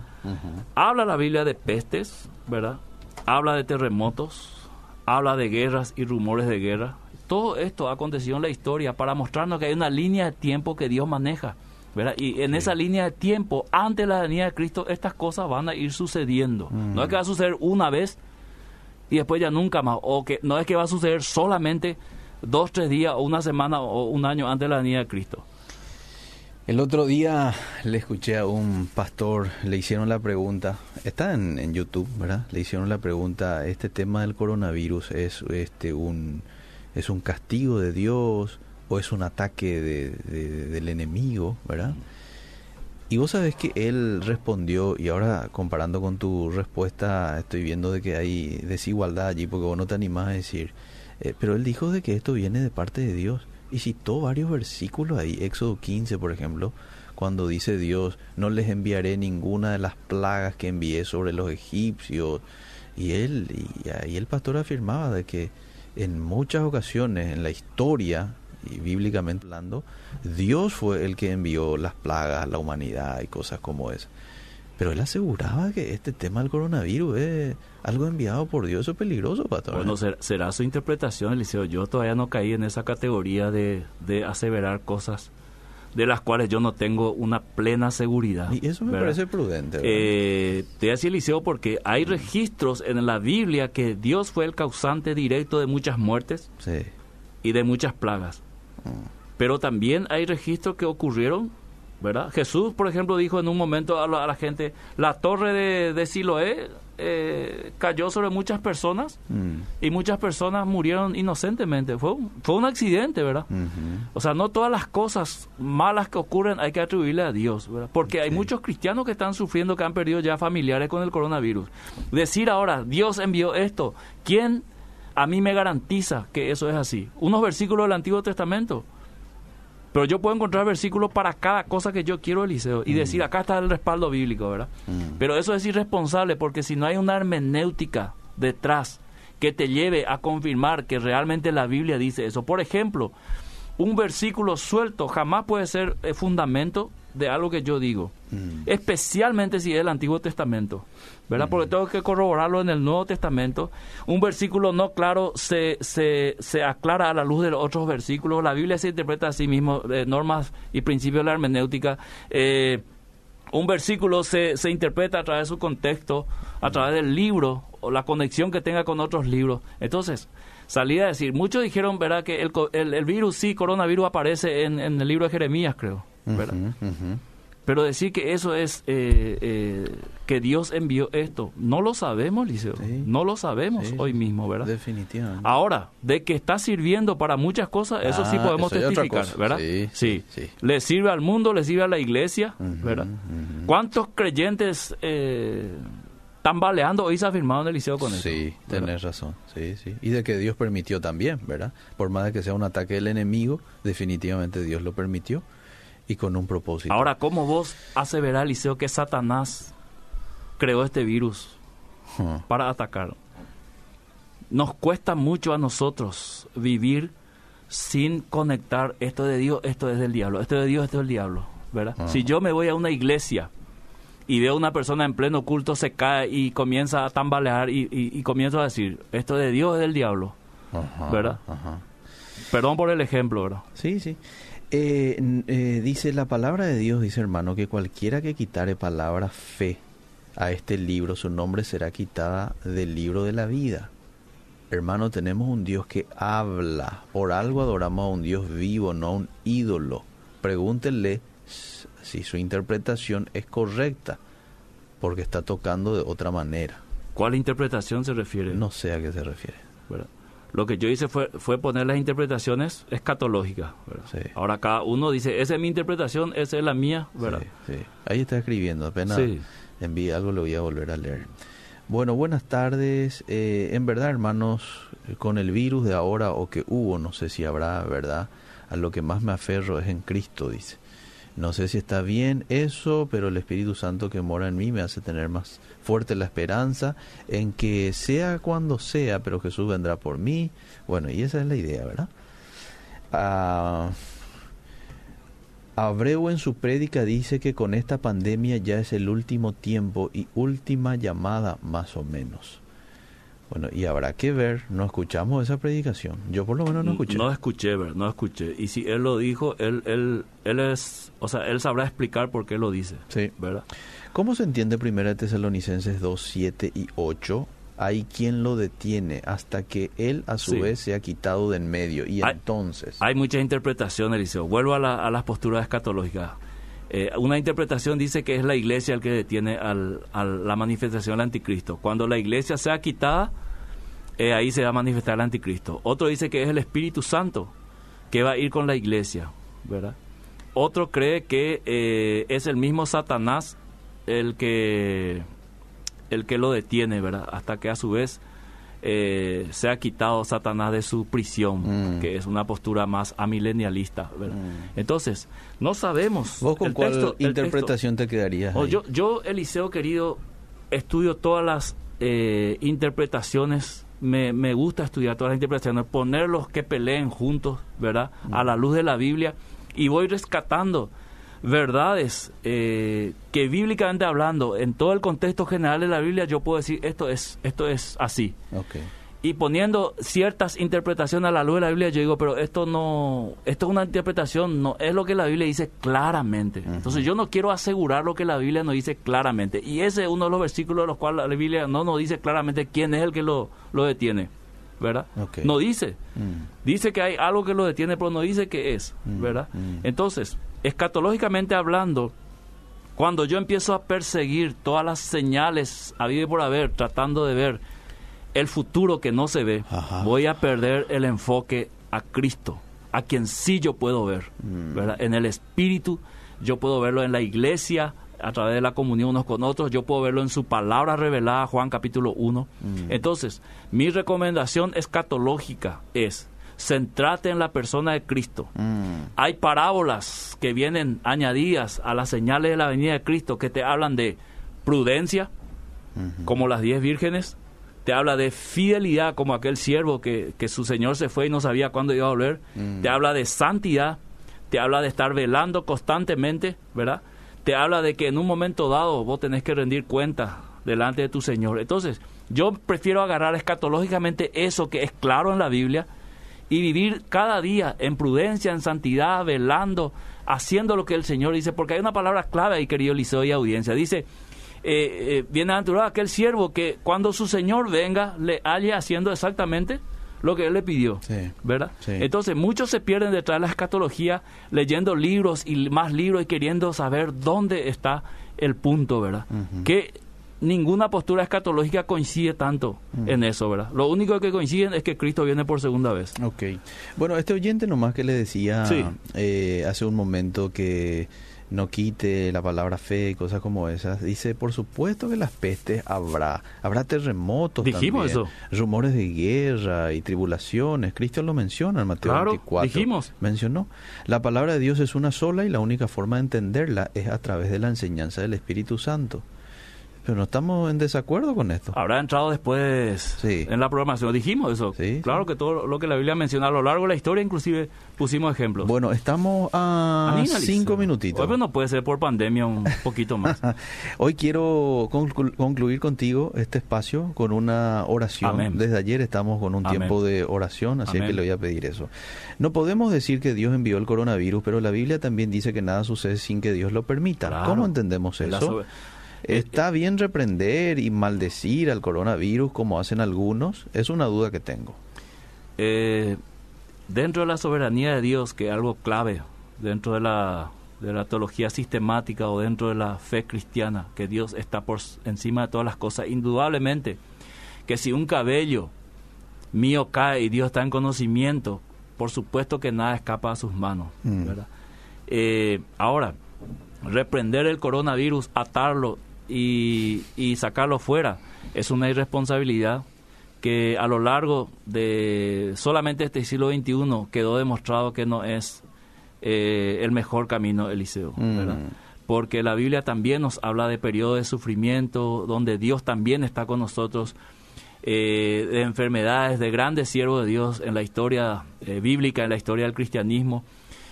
Habla la Biblia de pestes, ¿verdad? Habla de terremotos, habla de guerras y rumores de guerra. Todo esto ha acontecido en la historia para mostrarnos que hay una línea de tiempo que Dios maneja, ¿verdad? Y en esa línea de tiempo, antes de la venida de Cristo, estas cosas van a ir sucediendo. No es que va a suceder una vez y después ya nunca más, o que no es que va a suceder solamente dos, tres días o una semana o un año antes de la venida de Cristo. El otro día le escuché a un pastor, le hicieron la pregunta, está en, en YouTube, ¿verdad? Le hicieron la pregunta, este tema del coronavirus es este un es un castigo de Dios o es un ataque de- de- del enemigo, ¿verdad? Y vos sabés que él respondió, y ahora comparando con tu respuesta, estoy viendo de que hay desigualdad allí, porque vos no te animás a decir, eh, pero él dijo de que esto viene de parte de Dios, y citó varios versículos ahí, Éxodo 15, por ejemplo, cuando dice Dios, no les enviaré ninguna de las plagas que envié sobre los egipcios, y él, y ahí el pastor afirmaba de que en muchas ocasiones en la historia, y bíblicamente hablando, Dios fue el que envió las plagas a la humanidad y cosas como esa. Pero él aseguraba que este tema del coronavirus es algo enviado por Dios, eso es peligroso, pastor. Bueno, ser- será su interpretación, Eliseo. Yo todavía no caí en esa categoría de, de aseverar cosas de las cuales yo no tengo una plena seguridad. y eso me ¿verdad? parece prudente. Eh, te voy a decir, Eliseo, porque hay registros en la Biblia que Dios fue el causante directo de muchas muertes sí. y de muchas plagas. Pero también hay registros que ocurrieron, ¿verdad? Jesús, por ejemplo, dijo en un momento a la, a la gente, la torre de, de Siloé eh, cayó sobre muchas personas Mm. y muchas personas murieron inocentemente. Fue un, fue un accidente, ¿verdad? O sea, no todas las cosas malas que ocurren hay que atribuirle a Dios, ¿verdad? Porque hay muchos cristianos que están sufriendo, que han perdido ya familiares con el coronavirus. Decir ahora, Dios envió esto, ¿quién a mí me garantiza que eso es así? Unos versículos del Antiguo Testamento. Pero yo puedo encontrar versículos para cada cosa que yo quiero, Eliseo, y decir, acá está el respaldo bíblico, ¿verdad? Mm. Pero eso es irresponsable porque si no hay una hermenéutica detrás que te lleve a confirmar que realmente la Biblia dice eso. Por ejemplo, un versículo suelto jamás puede ser eh, fundamento de algo que yo digo, especialmente si es el Antiguo Testamento, ¿verdad? Porque tengo que corroborarlo en el Nuevo Testamento. Un versículo no claro se, se, se aclara a la luz de los otros versículos. La Biblia se interpreta a sí mismo, eh, normas y principios de la hermenéutica. Eh, un versículo se, se interpreta a través de su contexto, a través del libro o la conexión que tenga con otros libros. Entonces, salí a decir, muchos dijeron, ¿verdad?, que el, el, el virus, sí, coronavirus aparece en, en, el libro de Jeremías, creo, ¿verdad? Pero decir que eso es eh, eh, que Dios envió esto, no lo sabemos, Liceo. Sí. No lo sabemos sí, hoy mismo, ¿verdad? Definitivamente. Ahora, de que está sirviendo para muchas cosas, eso ah, sí podemos eso testificar, ¿verdad? Sí, sí, sí, Le sirve al mundo, le sirve a la iglesia, uh -huh, ¿verdad? ¿Cuántos creyentes eh, están baleando hoy se ha firmado en el liceo con eso? Sí, tenés razón. Sí, sí. Y de que Dios permitió también, ¿verdad? Por más de que sea un ataque del enemigo, definitivamente Dios lo permitió y con un propósito. Ahora, ¿cómo vos aseverás, Liceo, que Satanás creó este virus huh. para atacar? Nos cuesta mucho a nosotros vivir sin conectar esto de Dios, esto es del diablo, esto de Dios, esto es del diablo, ¿verdad? Si yo me voy a una iglesia y veo a una persona en pleno culto, se cae y comienza a tambalear y, y, y comienzo a decir, esto de Dios es del diablo, uh -huh, ¿verdad? Perdón por el ejemplo, ¿verdad? Sí, sí. Eh, eh, dice la palabra de Dios, dice hermano, que cualquiera que quitare palabra fe a este libro, su nombre será quitada del libro de la vida. Hermano, tenemos un Dios que habla. Por algo adoramos a un Dios vivo, no a un ídolo. Pregúntenle si su interpretación es correcta, porque está tocando de otra manera. ¿Cuál interpretación se refiere? No sé a qué se refiere. ¿verdad? Lo que yo hice fue, fue poner las interpretaciones escatológicas. Sí. Ahora cada uno dice, esa es mi interpretación, esa es la mía. ¿verdad? Sí, sí. Ahí está escribiendo, apenas envíe algo lo voy a volver a leer. Bueno, buenas tardes. Eh, en verdad, hermanos, con el virus de ahora o que hubo, no sé si habrá, ¿verdad? A lo que más me aferro es en Cristo, dice. No sé si está bien eso, pero el Espíritu Santo que mora en mí me hace tener más fuerte la esperanza en que sea cuando sea, pero Jesús vendrá por mí. Bueno, y esa es la idea, ¿verdad? Uh, Abreu en su prédica dice que con esta pandemia ya es el último tiempo y última llamada más o menos. Bueno, y habrá que ver, no escuchamos esa predicación. Yo por lo menos no escuché. No escuché, ver, no escuché. Y si él lo dijo, él, él, él es, o sea, él sabrá explicar por qué lo dice. Sí. ¿Verdad? ¿Cómo se entiende Primera de Tesalonicenses 2, 7 y 8? Hay quien lo detiene hasta que él a su sí. vez se ha quitado de en medio. Y hay, entonces... Hay muchas interpretaciones, Eliseo. Vuelvo a, la, a las posturas escatológicas. Eh, una interpretación dice que es la iglesia el que detiene a la manifestación del anticristo. Cuando la iglesia sea quitada, eh, ahí se va a manifestar el anticristo. Otro dice que es el Espíritu Santo que va a ir con la iglesia, ¿verdad? Otro cree que eh, es el mismo Satanás el que el que lo detiene, ¿verdad? Hasta que a su vez eh, se ha quitado Satanás de su prisión, mm. que es una postura más amilenialista. ¿verdad? Mm. Entonces, no sabemos. ¿Vos con el cuál texto, interpretación texto, te quedarías? Oh, yo, yo, Eliseo querido, estudio todas las eh, interpretaciones. Me, me, gusta estudiar todas las interpretaciones, ponerlos que peleen juntos, ¿verdad? Mm. A la luz de la Biblia. Y voy rescatando verdades eh, que bíblicamente hablando, en todo el contexto general de la Biblia, yo puedo decir esto es, esto es así. Okay. Y poniendo ciertas interpretaciones a la luz de la Biblia, yo digo, pero esto no, esto es una interpretación, no es lo que la Biblia dice claramente. Uh -huh. Entonces yo no quiero asegurar lo que la Biblia nos dice claramente. Y ese es uno de los versículos de los cuales la Biblia no nos dice claramente quién es el que lo, lo detiene. ¿verdad? Okay. No dice. Mm. Dice que hay algo que lo detiene, pero no dice qué es, Mm, ¿verdad? mm. Entonces, escatológicamente hablando, cuando yo empiezo a perseguir todas las señales a y por haber, tratando de ver el futuro que no se ve, Ajá. voy a perder el enfoque a Cristo, a quien sí yo puedo ver, Mm. ¿verdad? En el Espíritu, yo puedo verlo en la iglesia, a través de la comunión unos con otros, yo puedo verlo en su palabra revelada, Juan capítulo 1. Mm. Entonces, mi recomendación escatológica es, centrate en la persona de Cristo. Mm. Hay parábolas que vienen añadidas a las señales de la venida de Cristo que te hablan de prudencia, como las diez vírgenes, te habla de fidelidad, como aquel siervo que, que su Señor se fue y no sabía cuándo iba a volver, Mm. te habla de santidad, te habla de estar velando constantemente, ¿verdad? Te habla de que en un momento dado vos tenés que rendir cuenta delante de tu Señor. Entonces, yo prefiero agarrar escatológicamente eso que es claro en la Biblia y vivir cada día en prudencia, en santidad, velando, haciendo lo que el Señor dice, porque hay una palabra clave ahí, querido Liceo y audiencia. Dice, eh, eh, natural aquel siervo que cuando su Señor venga le halle haciendo exactamente lo que él le pidió, ¿verdad? Entonces muchos se pierden detrás de la escatología leyendo libros y más libros y queriendo saber dónde está el punto, ¿verdad? Que ninguna postura escatológica coincide tanto en eso, ¿verdad? Lo único que coinciden es que Cristo viene por segunda vez. Ok. Bueno, este oyente nomás que le decía eh, hace un momento que no quite la palabra fe y cosas como esas. Dice, por supuesto que las pestes habrá, habrá terremotos Dijimos eso. rumores de guerra y tribulaciones. Cristo lo menciona en Mateo claro, 24. dijimos. Mencionó. La palabra de Dios es una sola y la única forma de entenderla es a través de la enseñanza del Espíritu Santo. Pero no estamos en desacuerdo con esto. Habrá entrado después en la programación. Dijimos eso. claro que todo lo que la Biblia menciona a lo largo de la historia, inclusive pusimos ejemplos. Bueno, estamos a cinco minutitos. Hoy no puede ser por pandemia un poquito más. Hoy quiero concluir contigo este espacio con una oración. Desde ayer estamos con un tiempo de oración, así que le voy a pedir eso. No podemos decir que Dios envió el coronavirus, pero la Biblia también dice que nada sucede sin que Dios lo permita. ¿Cómo entendemos eso? ¿Está bien reprender y maldecir al coronavirus como hacen algunos? Es una duda que tengo. Eh, dentro de la soberanía de Dios, que es algo clave, dentro de la, de la teología sistemática o dentro de la fe cristiana, que Dios está por encima de todas las cosas, indudablemente que si un cabello mío cae y Dios está en conocimiento, por supuesto que nada escapa a sus manos. Mm. Eh, ahora, reprender el coronavirus, atarlo y, sacarlo fuera es una irresponsabilidad que a lo largo de solamente este siglo XXI quedó demostrado que no es eh, el mejor camino, Eliseo. Mm. Porque la Biblia también nos habla de periodos de sufrimiento, donde Dios también está con nosotros, eh, de enfermedades, de grandes siervos de Dios en la historia eh, bíblica, en la historia del cristianismo,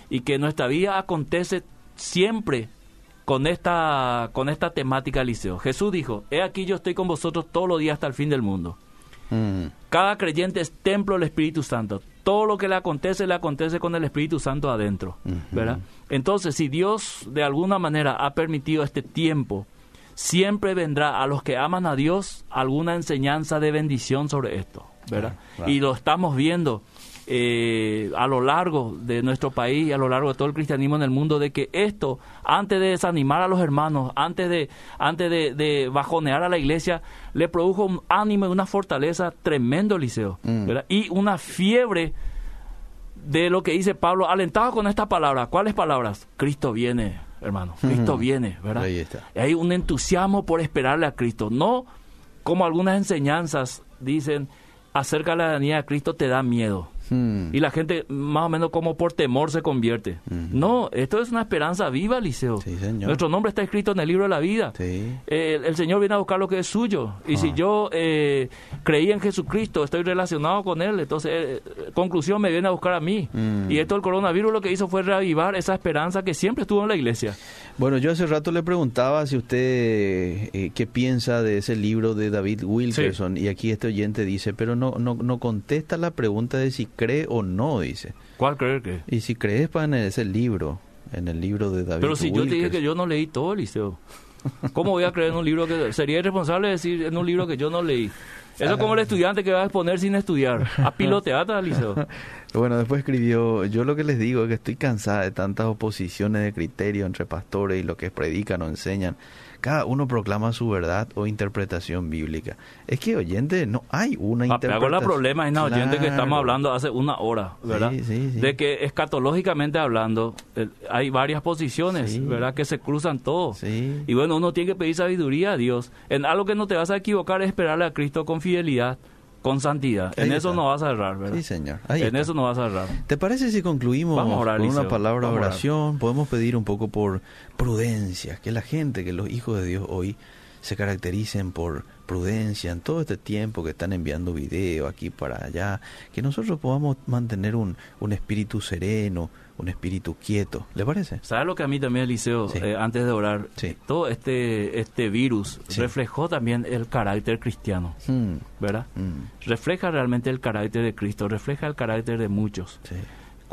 y que nuestra vida acontece siempre con esta, con esta temática, Liceo. Jesús dijo, he aquí yo estoy con vosotros todos los días hasta el fin del mundo. Mm. Cada creyente es templo del Espíritu Santo. Todo lo que le acontece, le acontece con el Espíritu Santo adentro. ¿verdad? Entonces, si Dios de alguna manera ha permitido este tiempo, siempre vendrá a los que aman a Dios alguna enseñanza de bendición sobre esto. ¿verdad? Y lo estamos viendo eh, a lo largo de nuestro país y a lo largo de todo el cristianismo en el mundo de que esto, antes de desanimar a los hermanos, antes de, antes de, bajonear a la iglesia, le produjo un ánimo y una fortaleza tremendo, Liceo, mm. y una fiebre de lo que dice Pablo, alentado con esta palabra. ¿Cuáles palabras? Cristo viene, hermano. Cristo viene, ¿verdad? Hay un entusiasmo por esperarle a Cristo. No como algunas enseñanzas dicen acerca de la venida de Cristo te da miedo. Hmm. Y la gente más o menos como por temor se convierte. No, esto es una esperanza viva, Liceo. Nuestro nombre está escrito en el libro de la vida. el, Señor viene a buscar lo que es suyo. Y si ah. yo eh, creí en Jesucristo, estoy relacionado con Él, entonces, eh, conclusión, me viene a buscar a mí. Hmm. Y esto el coronavirus lo que hizo fue reavivar esa esperanza que siempre estuvo en la iglesia. Bueno, yo hace rato le preguntaba si usted eh, qué piensa de ese libro de David Wilkerson. Y aquí este oyente dice, pero no, no, no contesta la pregunta de si cree o no, dice. ¿Cuál creer que? Y si crees para en ese libro, en el libro de David Pero si yo te dije que yo no leí todo, Liceo. ¿Cómo voy a creer en un libro que... Sería irresponsable decir en un libro que yo no leí. Eso es como el estudiante que va a exponer sin estudiar. A piloteata, Liceo. Bueno, después escribió, yo lo que les digo es que estoy cansada de tantas oposiciones de criterio entre pastores y lo que predican o enseñan cada uno proclama su verdad o interpretación bíblica. Es que, oyente, no hay una interpretación. Hago el problema es la oyente que estamos hablando hace una hora, ¿verdad? De que escatológicamente hablando, hay varias posiciones, ¿verdad? Que se cruzan todos. Y bueno, uno tiene que pedir sabiduría a Dios. En algo que no te vas a equivocar es esperarle a Cristo con fidelidad con santidad. en eso no vas a errar, ¿verdad? Sí, señor. en eso no vas a errar. ¿Te parece si concluimos con una palabra de oración? Podemos pedir un poco por prudencia, que la gente, que los hijos de Dios hoy se caractericen por prudencia en todo este tiempo que están enviando video aquí para allá, que nosotros podamos mantener un, un espíritu sereno, un espíritu quieto. ¿Le parece? ¿Sabes lo que a mí también, Eliseo, eh, antes de orar? Sí. Todo este, este virus reflejó también el carácter cristiano, Mm. ¿verdad? Mm. Refleja realmente el carácter de Cristo, refleja el carácter de muchos.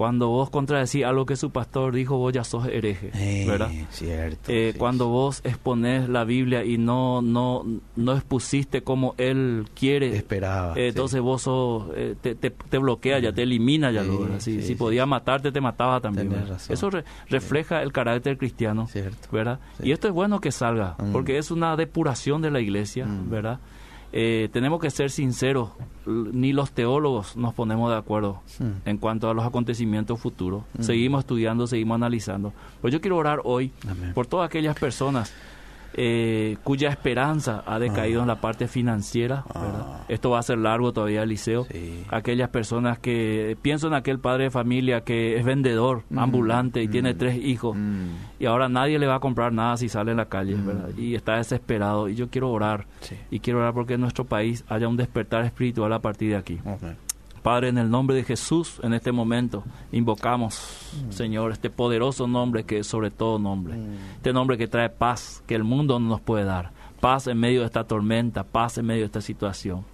Cuando vos contradecís algo que su pastor dijo, vos ya sos hereje, Eh, ¿verdad? Cierto. Eh, sí, cuando sí. vos exponés la Biblia y no no no expusiste como él quiere, Esperaba, eh, sí. entonces vos sos, eh, te, te, te bloquea ya, te elimina ya. ¿verdad? si si podía matarte, te mataba también. Eso re- refleja el carácter cristiano, Cierto. ¿verdad? Y esto es bueno que salga, Mm. porque es una depuración de la iglesia, Mm. ¿verdad? Eh, tenemos que ser sinceros, ni los teólogos nos ponemos de acuerdo en cuanto a los acontecimientos futuros. Mm. Seguimos estudiando, seguimos analizando. Pues yo quiero orar hoy Amén. por todas aquellas personas eh, cuya esperanza ha decaído Ah. en la parte financiera. ¿verdad? Ah. Esto va a ser largo todavía, Eliseo. Sí. Aquellas personas que pienso en aquel padre de familia que es vendedor, Mm. ambulante y tiene Mm. tres hijos Mm. y ahora nadie le va a comprar nada si sale en la calle, Mm. ¿verdad? Y está desesperado y yo quiero orar Sí. y quiero orar porque en nuestro país haya un despertar espiritual a partir de aquí. Padre, en el nombre de Jesús, en este momento, invocamos, Mm. Señor, este poderoso nombre que es sobre todo nombre. Mm. Este nombre que trae paz, que el mundo no nos puede dar. Paz en medio de esta tormenta, paz en medio de esta situación.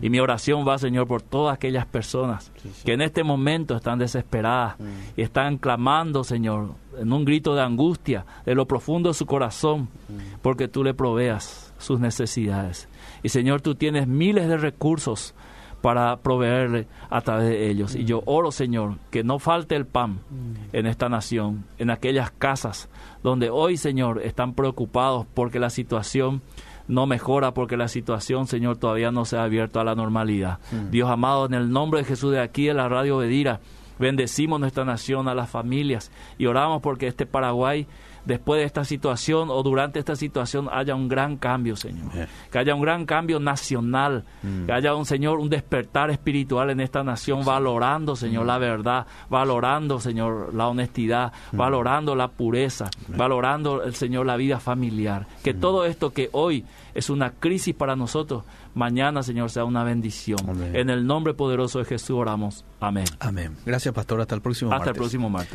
Y mi oración va, Señor, por todas aquellas personas Sí, sí. que en este momento están desesperadas Mm. y están clamando, Señor, en un grito de angustia, de lo profundo de su corazón, Mm. porque tú le proveas sus necesidades. Y Señor, tú tienes miles de recursos para proveerle a través de ellos. Y yo oro, Señor, que no falte el pan en esta nación, en aquellas casas donde hoy, Señor, están preocupados porque la situación no mejora, porque la situación, Señor, todavía no se ha abierto a la normalidad. Dios amado, en el nombre de Jesús de aquí de la radio Bedira, bendecimos nuestra nación, a las familias y oramos porque este Paraguay después de esta situación o durante esta situación haya un gran cambio, Señor. Amén. Que haya un gran cambio nacional, Mm. que haya un Señor, un despertar espiritual en esta nación, valorando, Señor, la verdad, valorando, Señor, la honestidad, valorando la pureza, valorando, el Señor, la vida familiar. Que todo esto que hoy es una crisis para nosotros, mañana, Señor, sea una bendición. Amén. En el nombre poderoso de Jesús oramos. Amén. Amén. Gracias, pastor. Hasta el próximo Hasta el martes. próximo martes.